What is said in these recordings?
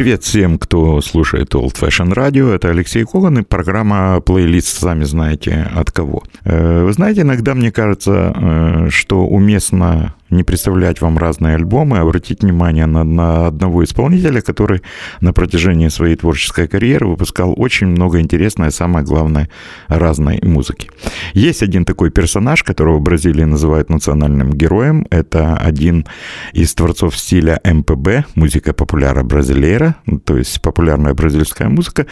Привет всем, кто слушает Old Fashion Radio. Это Алексей Коган и программа плейлист, сами знаете, от кого. Э, вы знаете, иногда мне кажется, э, что уместно не представлять вам разные альбомы, а обратить внимание на, на одного исполнителя, который на протяжении своей творческой карьеры выпускал очень много интересной, а самое главное, разной музыки. Есть один такой персонаж, которого в Бразилии называют национальным героем. Это один из творцов стиля МПБ, музыка популяра бразилейра, то есть популярная бразильская музыка.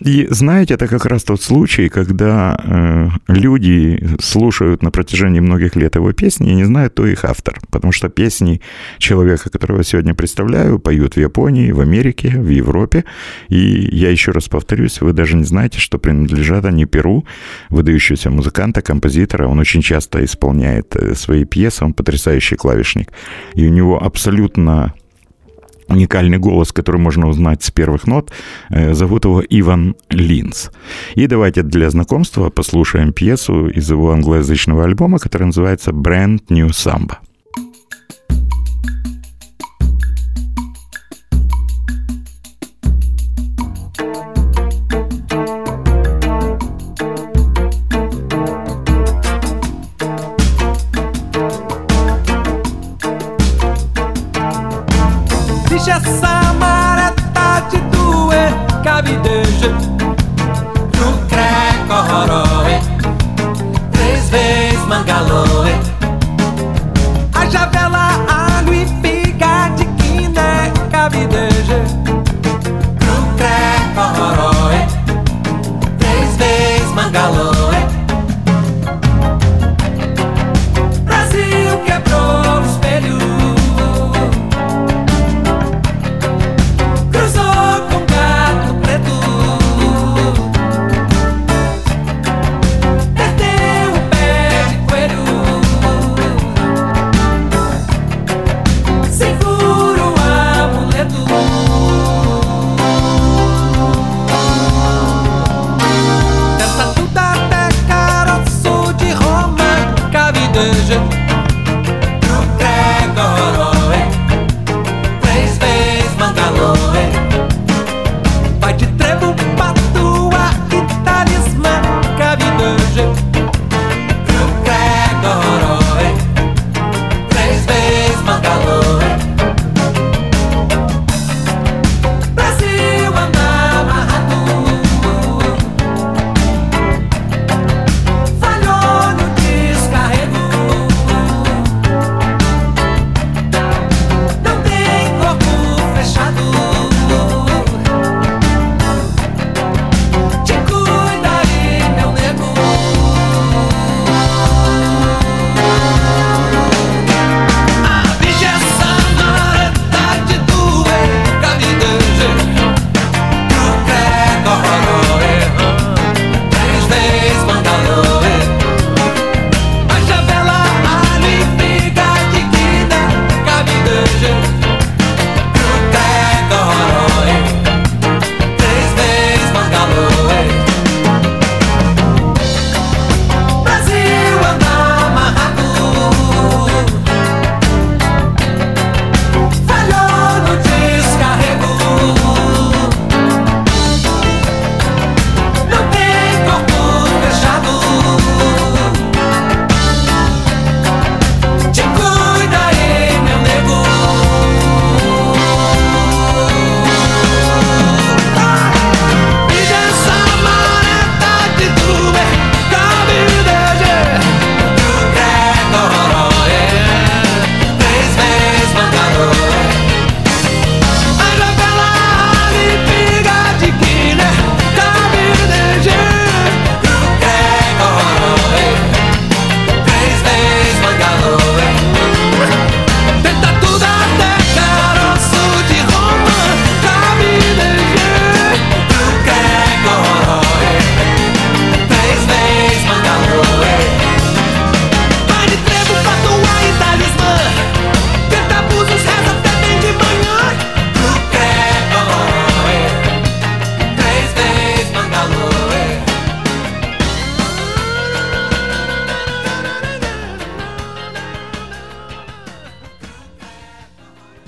И знаете, это как раз тот случай, когда э, люди слушают на протяжении многих лет его песни и не знают, кто их автор автор, потому что песни человека, которого я сегодня представляю, поют в Японии, в Америке, в Европе. И я еще раз повторюсь, вы даже не знаете, что принадлежат они Перу, выдающегося музыканта, композитора. Он очень часто исполняет э, свои пьесы, он потрясающий клавишник. И у него абсолютно уникальный голос, который можно узнать с первых нот. Э, зовут его Иван Линз. И давайте для знакомства послушаем пьесу из его англоязычного альбома, который называется «Brand New Samba».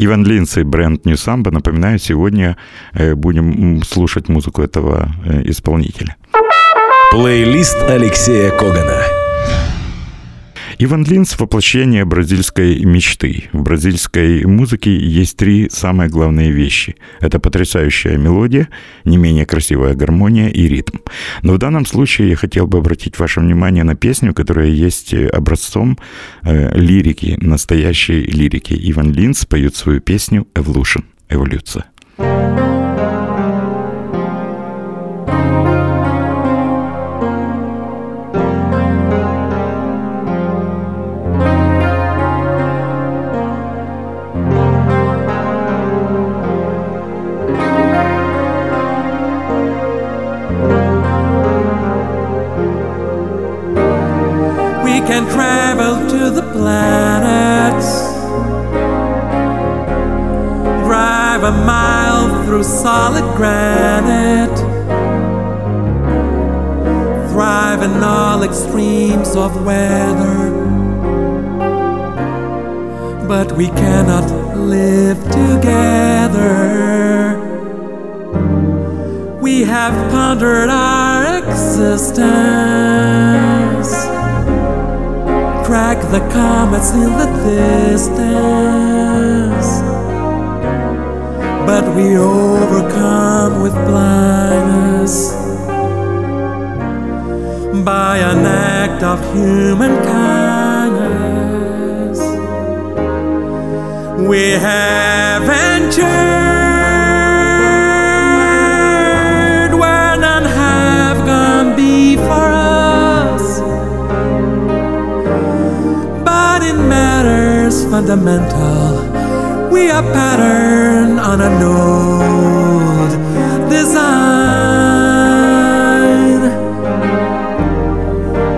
Иван Линц и бренд New Samba. Напоминаю, сегодня э, будем слушать музыку этого э, исполнителя. Плейлист Алексея Когана. Иван Линс — воплощение бразильской мечты. В бразильской музыке есть три самые главные вещи. Это потрясающая мелодия, не менее красивая гармония и ритм. Но в данном случае я хотел бы обратить ваше внимание на песню, которая есть образцом э, лирики, настоящей лирики. Иван Линс поет свою песню «Evolution» — «Эволюция». Comets in the distance. But we overcome with blindness by an act of human kindness. We have entered fundamental, we are patterned on a old design.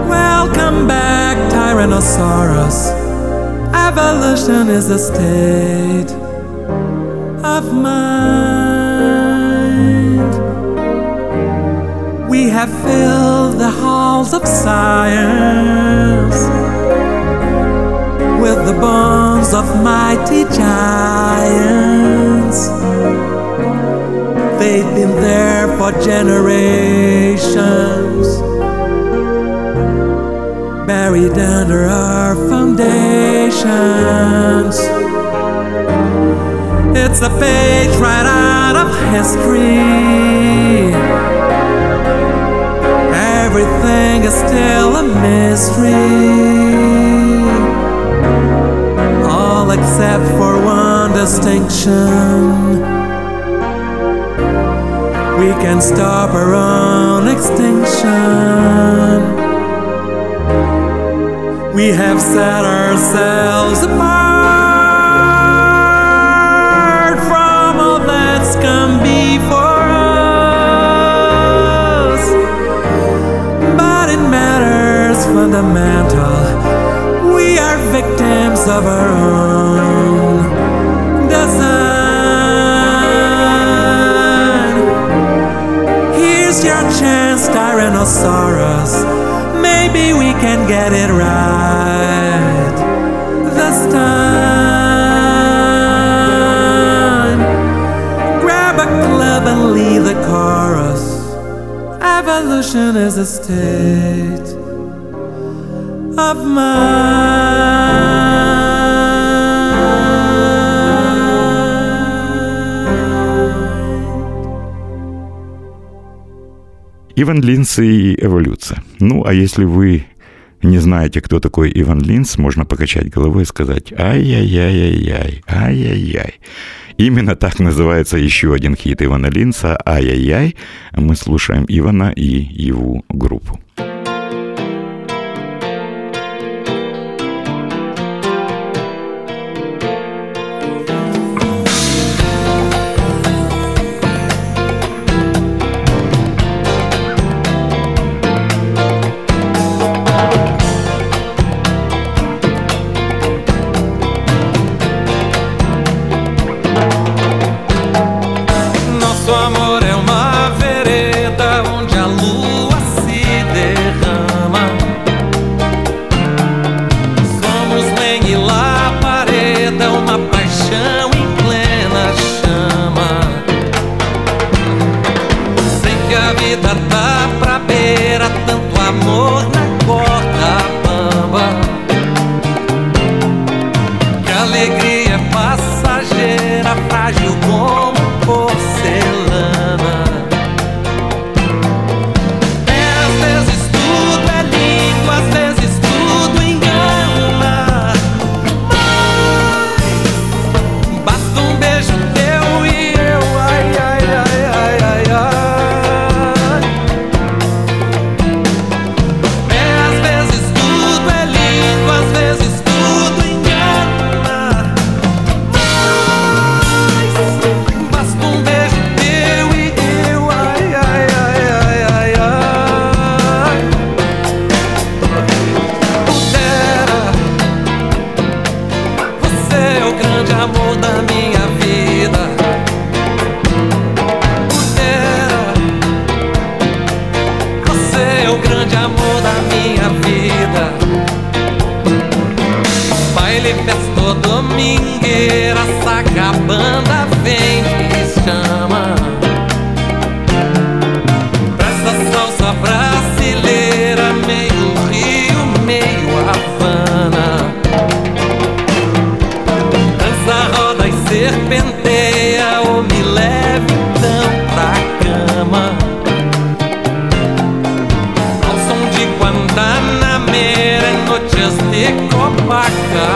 Welcome back, Tyrannosaurus. Evolution is a state of mind. We have filled the halls of science the bones of mighty giants. They've been there for generations buried under our foundations. It's a page right out of history. Everything is still a mystery. Except for one distinction. We can stop our own extinction. We have set ourselves apart from all that's come before us. But in matters fundamental, we are victims of our own Tyrannosaurus maybe we can get it right this time. Grab a club and leave the chorus. Evolution is a state of mind. Иван Линс и эволюция. Ну, а если вы не знаете, кто такой Иван Линс, можно покачать головой и сказать «Ай-яй-яй-яй-яй, ай-яй-яй». Именно так называется еще один хит Ивана Линса «Ай-яй-яй». Мы слушаем Ивана и его группу. de Copacabana.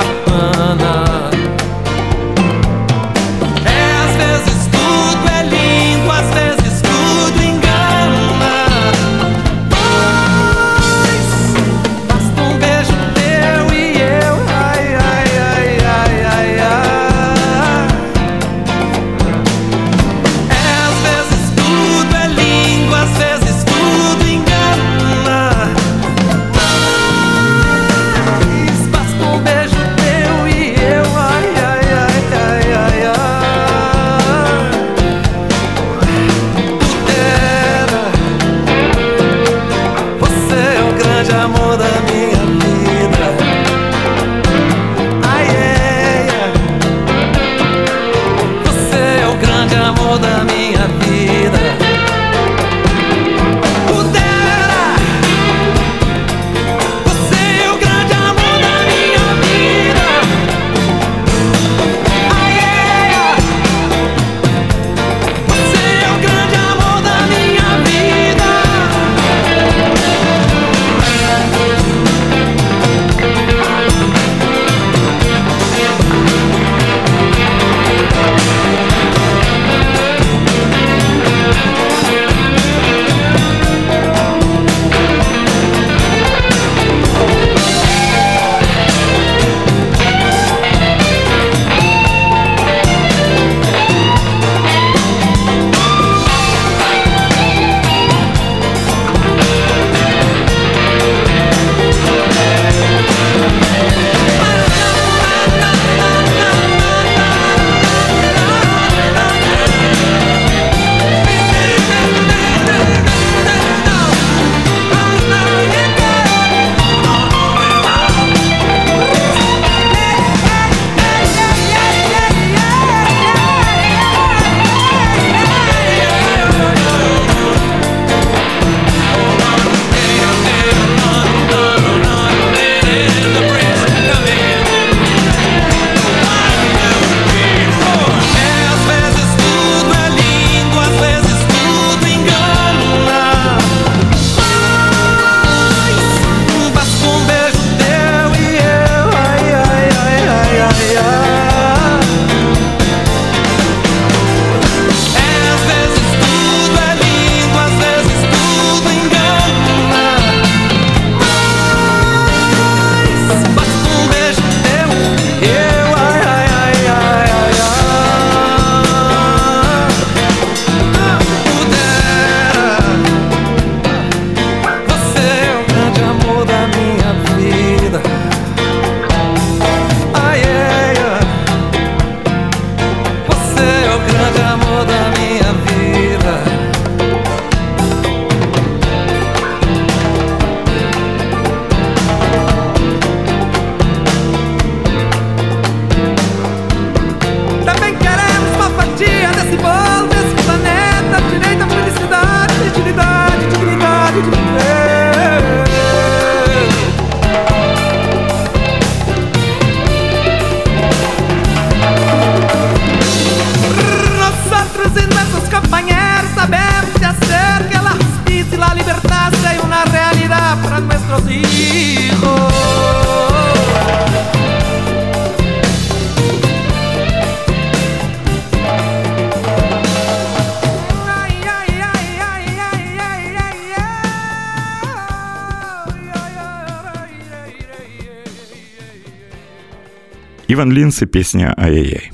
Иван Линс и песня «Ай-яй-яй».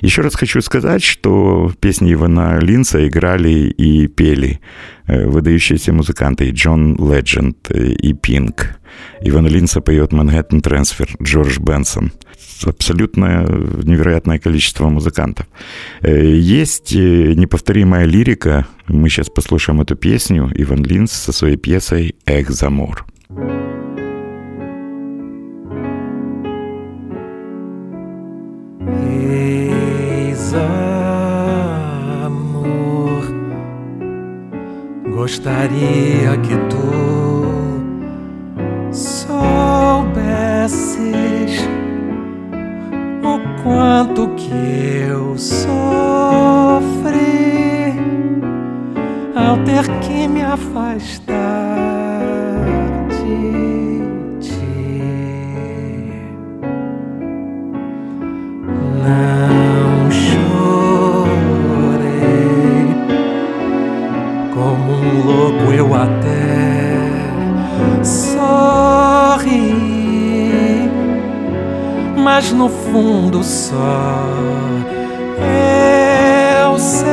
Еще раз хочу сказать, что песни Ивана Линца играли и пели э, выдающиеся музыканты Джон Ледженд э, и Пинк. Ивана Линца поет «Манхэттен Трансфер», Джордж Бенсон. Абсолютно невероятное количество музыкантов. Э, есть неповторимая лирика. Мы сейчас послушаем эту песню. Иван Линц со своей пьесой «Эх, замор». amor. Gostaria que tu soubesses o quanto que eu sofri ao ter que me afastar de ti. Não louco eu até sorri, mas no fundo só eu sei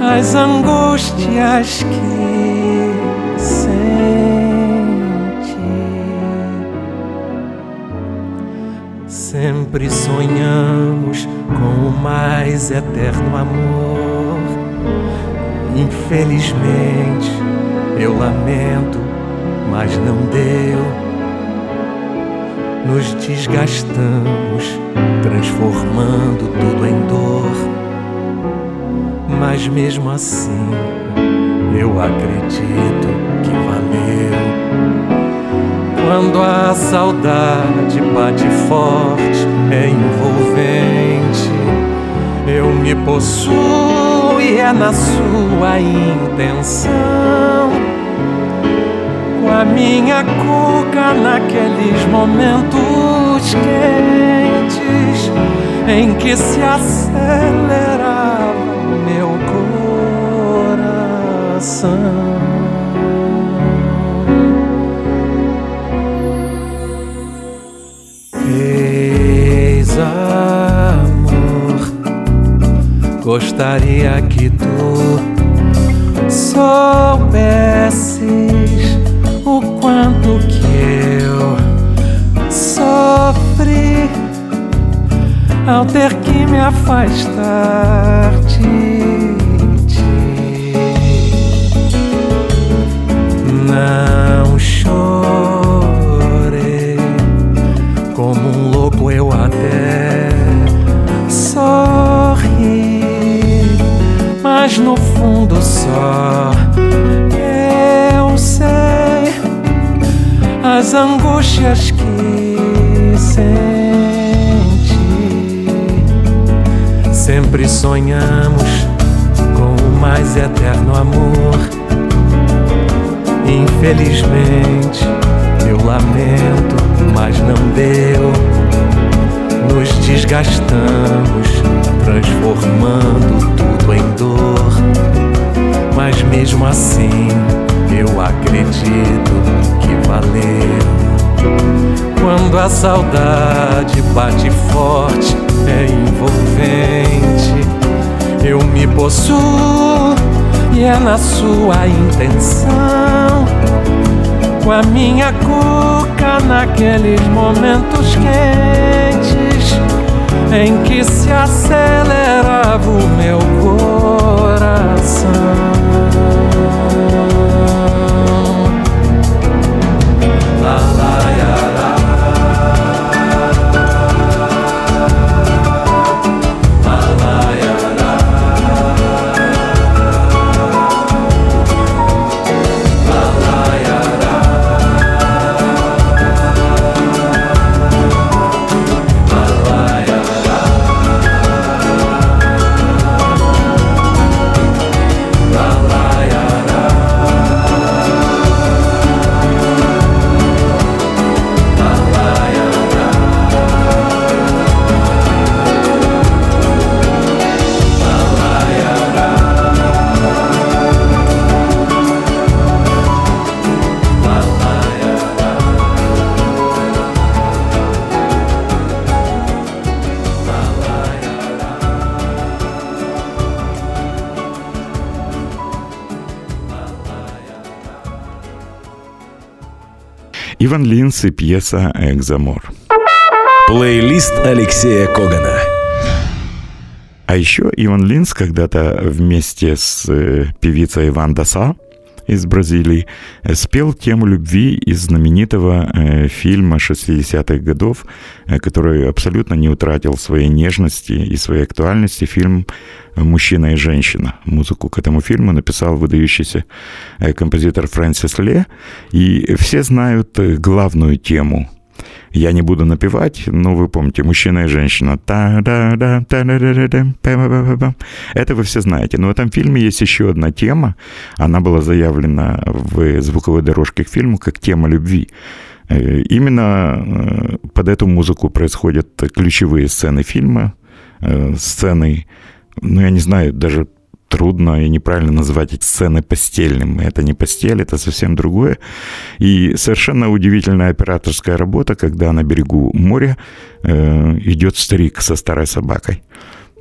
as angústias que senti. Sempre sonhamos com o mais eterno amor. Infelizmente, eu lamento, mas não deu. Nos desgastamos, transformando tudo em dor. Mas mesmo assim, eu acredito que valeu. Quando a saudade bate forte, é envolvente. Eu me possuo e é na sua intenção. Com a minha cuca naqueles momentos quentes em que se acelerava o meu coração. Gostaria que tu soubesses o quanto que eu sofri ao ter que me afastar de sonhamos com o mais eterno amor. Infelizmente, eu lamento, mas não deu. Nos desgastamos, transformando tudo em dor. Mas mesmo assim, eu acredito que valeu. Quando a saudade bate forte, é envolvente. Eu me possuo e é na sua intenção. Com a minha cuca naqueles momentos quentes em que se acelerava o meu coração. Иван Линс и пьеса «Ex-Amor». Плейлист Алексея Когана. А еще Иван Линс когда-то вместе с э, певицей Ванда Са из Бразилии э, спел тему любви из знаменитого э, фильма 60-х годов, э, который абсолютно не утратил своей нежности и своей актуальности. Фильм «Мужчина и женщина». Музыку к этому фильму написал выдающийся композитор Фрэнсис Ле. И все знают главную тему я не буду напевать, но вы помните, мужчина и женщина. Это вы все знаете. Но в этом фильме есть еще одна тема. Она была заявлена в звуковой дорожке к фильму как тема любви. Э, именно э, под эту музыку происходят ключевые сцены фильма, э, сцены, ну, я не знаю, даже трудно и неправильно назвать эти сцены постельным. Это не постель, это совсем другое. И совершенно удивительная операторская работа, когда на берегу моря э, идет старик со старой собакой.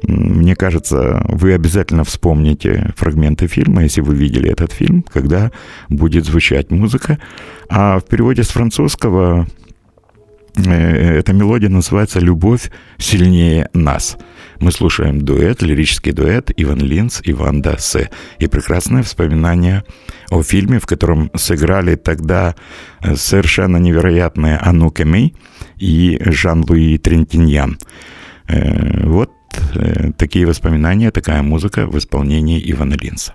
Мне кажется, вы обязательно вспомните фрагменты фильма, если вы видели этот фильм, когда будет звучать музыка. А в переводе с французского эта мелодия называется «Любовь сильнее нас». Мы слушаем дуэт, лирический дуэт Иван Линц и Ванда Се. И прекрасное вспоминание о фильме, в котором сыграли тогда э, совершенно невероятные Ану Кеми и Жан-Луи Трентиньян. Э, вот э, такие воспоминания, такая музыка в исполнении Ивана Линца.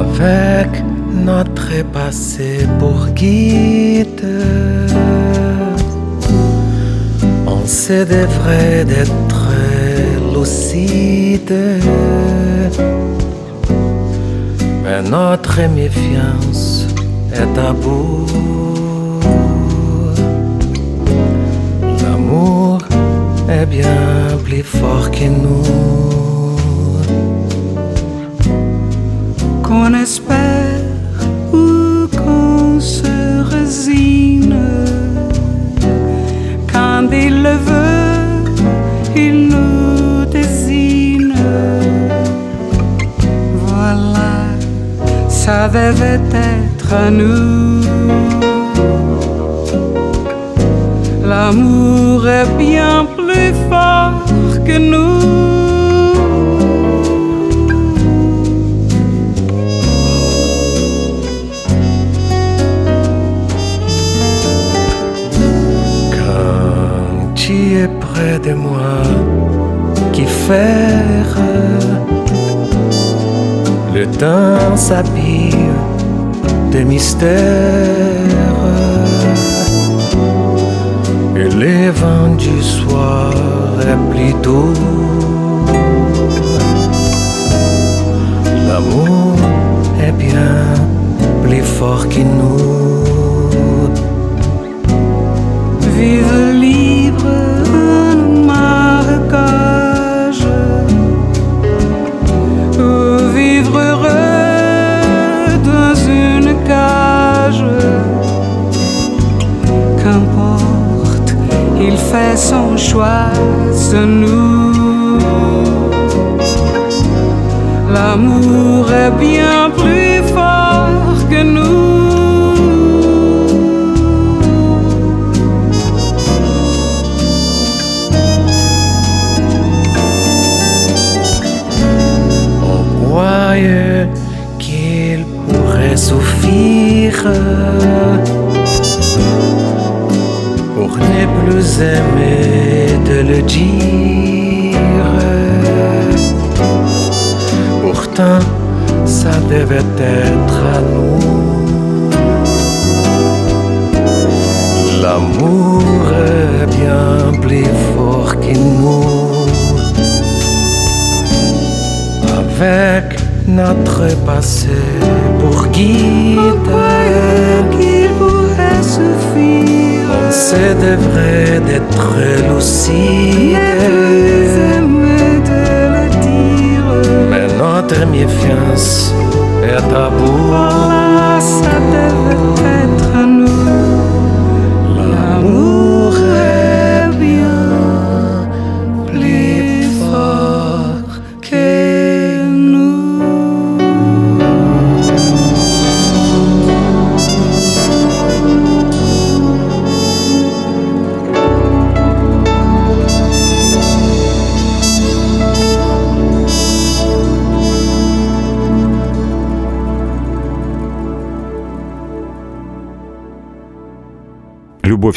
Avec notre passé pour guide. On se devrait d'être lucide. Mais notre méfiance est à bout. L'amour est bien plus fort que nous. Qu'on espère ou qu'on se résigne. Quand il le veut, il nous désigne. Voilà, ça devait être à nous. L'amour est bien plus fort le temps s'habille de mystère et les vents du soir est doux. L'amour est bien plus fort que nous. Fait son choix, nous. L'amour est bien plus plus aimer de le dire. Pourtant, ça devait être à nous. L'amour est bien plus fort que nous. avec notre passé pour guide. qu'il pourrait suffire c'est vrai d'être lucide. Mais notre méfiance est à. Voilà, ça devait être nous. L'amour.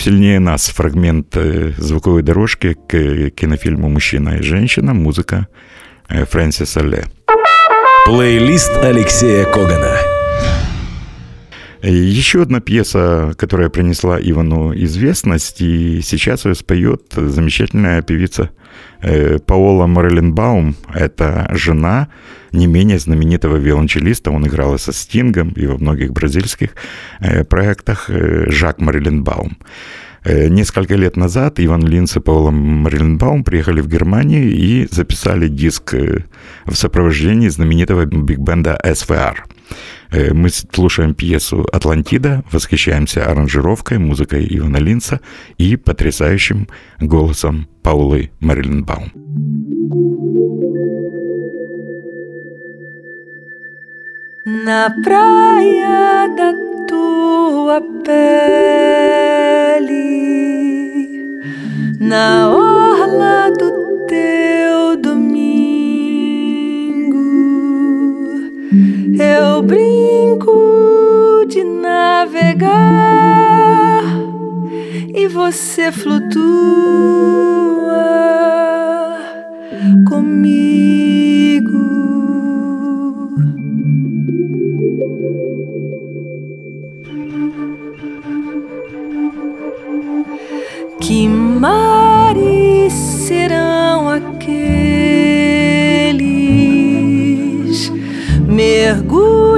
Сильнее нас» — фрагмент э, звуковой дорожки к кинофильму «Мужчина и женщина», музыка э, Фрэнсиса Ле. Плейлист Алексея Когана. Еще одна пьеса, которая принесла Ивану известность, и сейчас ее споет замечательная певица э, Паола Морелленбаум. Это жена не менее знаменитого виолончелиста. Он играл и со Стингом, и во многих бразильских э, проектах. Э, Жак Морелленбаум. Несколько лет назад Иван Линц и Паула Морленбаум приехали в Германию и записали диск в сопровождении знаменитого биг-бенда SVR. Э, мы слушаем пьесу «Атлантида», восхищаемся аранжировкой, музыкой Ивана Линца и потрясающим голосом Паулы Марилинбаум. Na praia da tua pele, na orla eu brinco de navegar e você flutua comigo. Que mares serão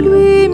lui.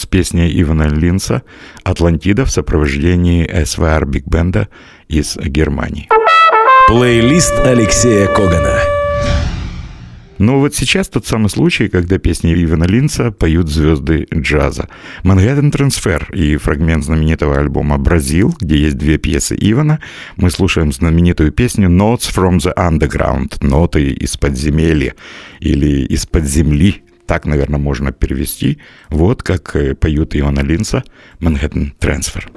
с песней Ивана Линса «Атлантида» в сопровождении SWR Big Band а из Германии. Плейлист Алексея Когана. Но вот сейчас тот самый случай, когда песни Ивана Линса поют звезды джаза. «Manhattan Transfer» и фрагмент знаменитого альбома «Brasil», где есть две пьесы Ивана, мы слушаем знаменитую песню «Notes from the Underground» — «Ноты из подземелья» или «Из-под земли» Так, наверное, можно перевести. Вот как э, поют Иона Линца «Манхэттен Трансфер».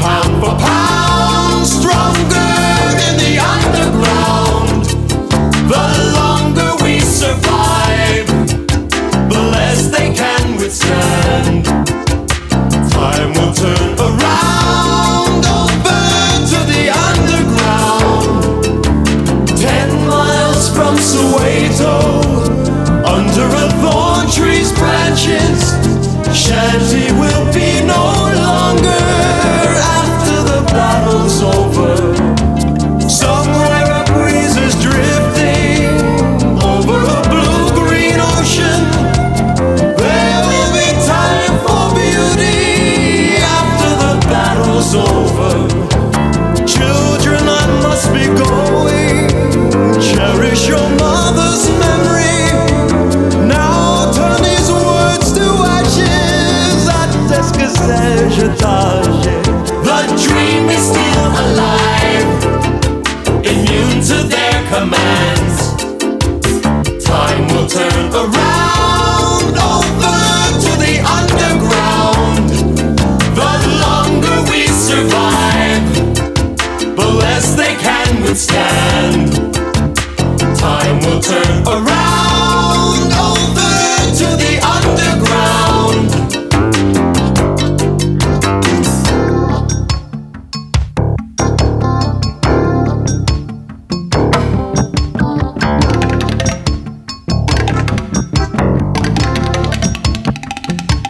pound for pound.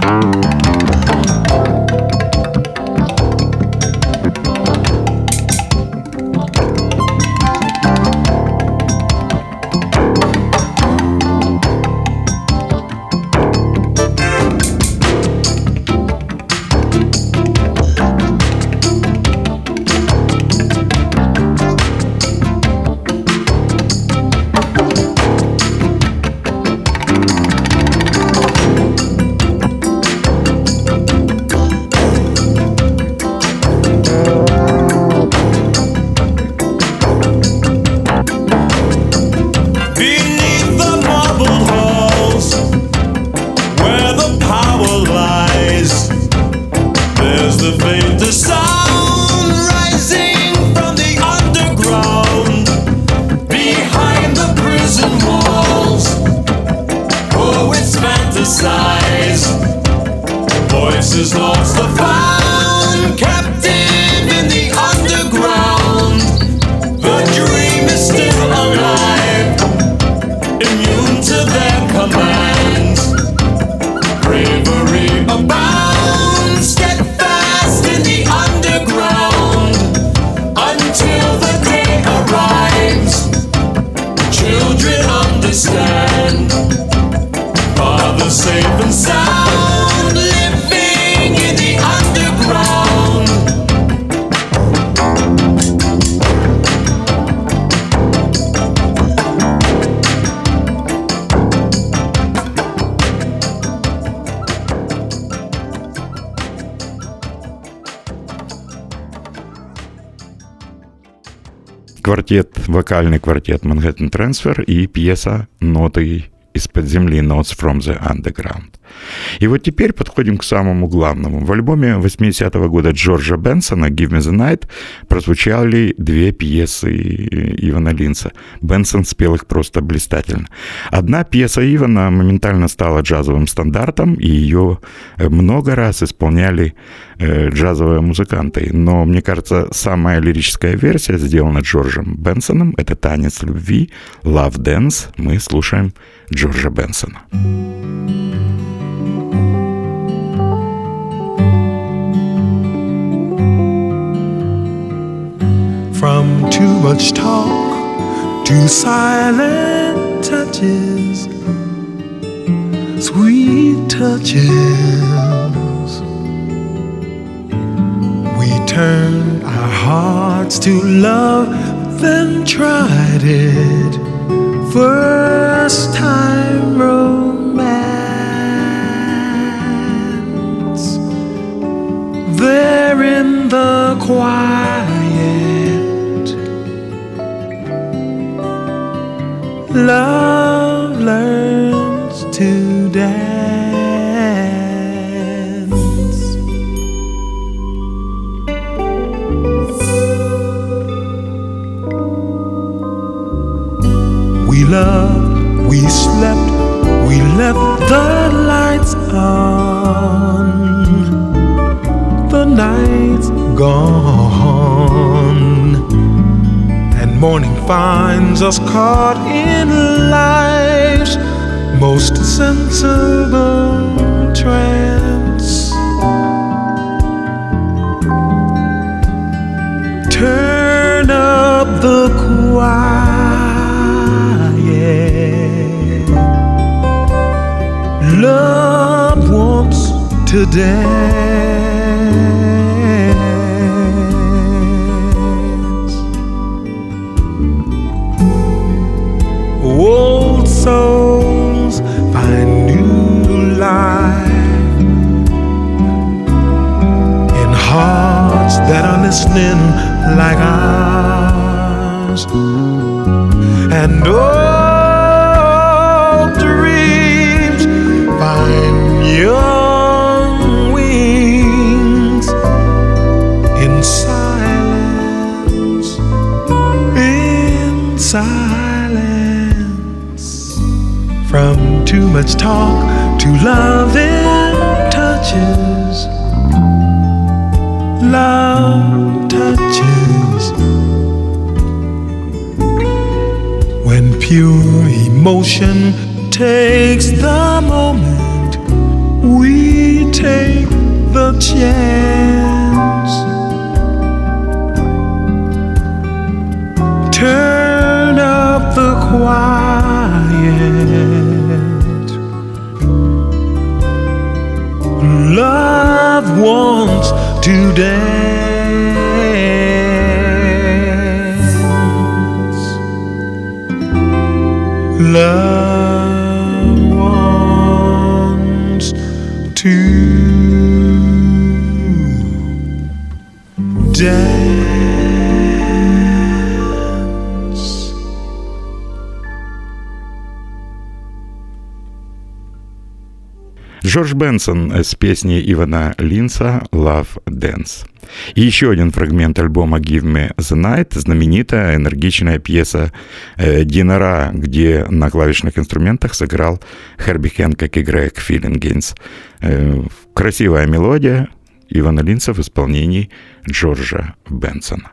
Música Квартет, вокальный квартет Manhattan Transfer и пьеса «Ноты из-под земли» Notes from the Underground. И вот теперь подходим к самому главному. В альбоме 80-го года Джорджа Бенсона «Give me the night» прозвучали две пьесы Ивана Линца. Бенсон спел их просто блистательно. Одна пьеса Ивана моментально стала джазовым стандартом, и ее много раз исполняли э, джазовые музыканты. Но, мне кажется, самая лирическая версия, сделана Джорджем Бенсоном, это «Танец любви», «Love Dance». Мы слушаем Джорджа Бенсона. From too much talk to silent touches, sweet touches. We turned our hearts to love, then tried it. First time romance. There in the quiet. Love learns to dance. We slept, we left the lights on. The night's gone, and morning finds us caught in life's most sensible trance. Turn up the to dance. Old souls find new life in hearts that are listening like ours. And old much talk to loving touches, love touches. When pure emotion takes the moment, we take the chance. Turn up the quiet. today. Бенсон с песней Ивана Линса «Love Dance». И еще один фрагмент альбома «Give Me the Night» — знаменитая энергичная пьеса э, Динара, где на клавишных инструментах сыграл Херби Хэнкок и Грег Филлингейнс. Э, красивая мелодия Ивана Линса в исполнении Джорджа Бенсона.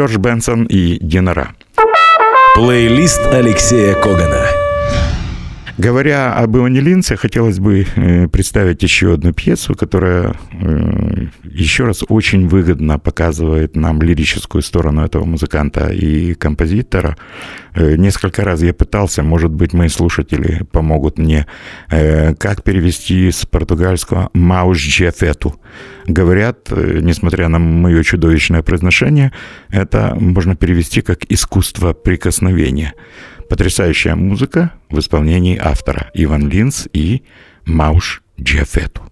Джордж Бенсон и Динара. Плейлист Алексея Когана. Говоря об Иване Линце, хотелось бы э, представить еще одну пьесу, которая э, еще раз очень выгодно показывает нам лирическую сторону этого музыканта и композитора. Э, несколько раз я пытался, может быть, мои слушатели помогут мне, как перевести с португальского «мауш джефету». Говорят, несмотря на мое чудовищное произношение, это можно перевести как «искусство прикосновения». Потрясающая музыка в исполнении автора Иван Линц и Мауш Джефету.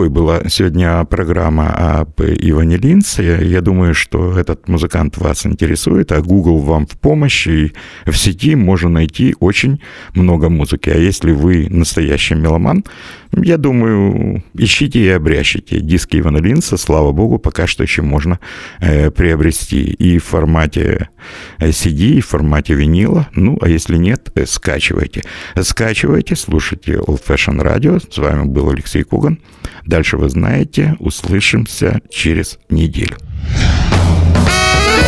Такой была сегодня программа об Иване Линце. Я думаю, что этот музыкант вас интересует, а Google вам в помощь. И в сети можно найти очень много музыки. А если вы настоящий меломан, я думаю, ищите и обрящите. Диски Ивана Линца, слава богу, пока что еще можно э, приобрести и в формате CD, и в формате винила. Ну, а если нет, э, скачивайте. Скачивайте, слушайте Old Fashion Radio. С вами был Алексей Коган. Дальше вы знаете. Услышимся через неделю.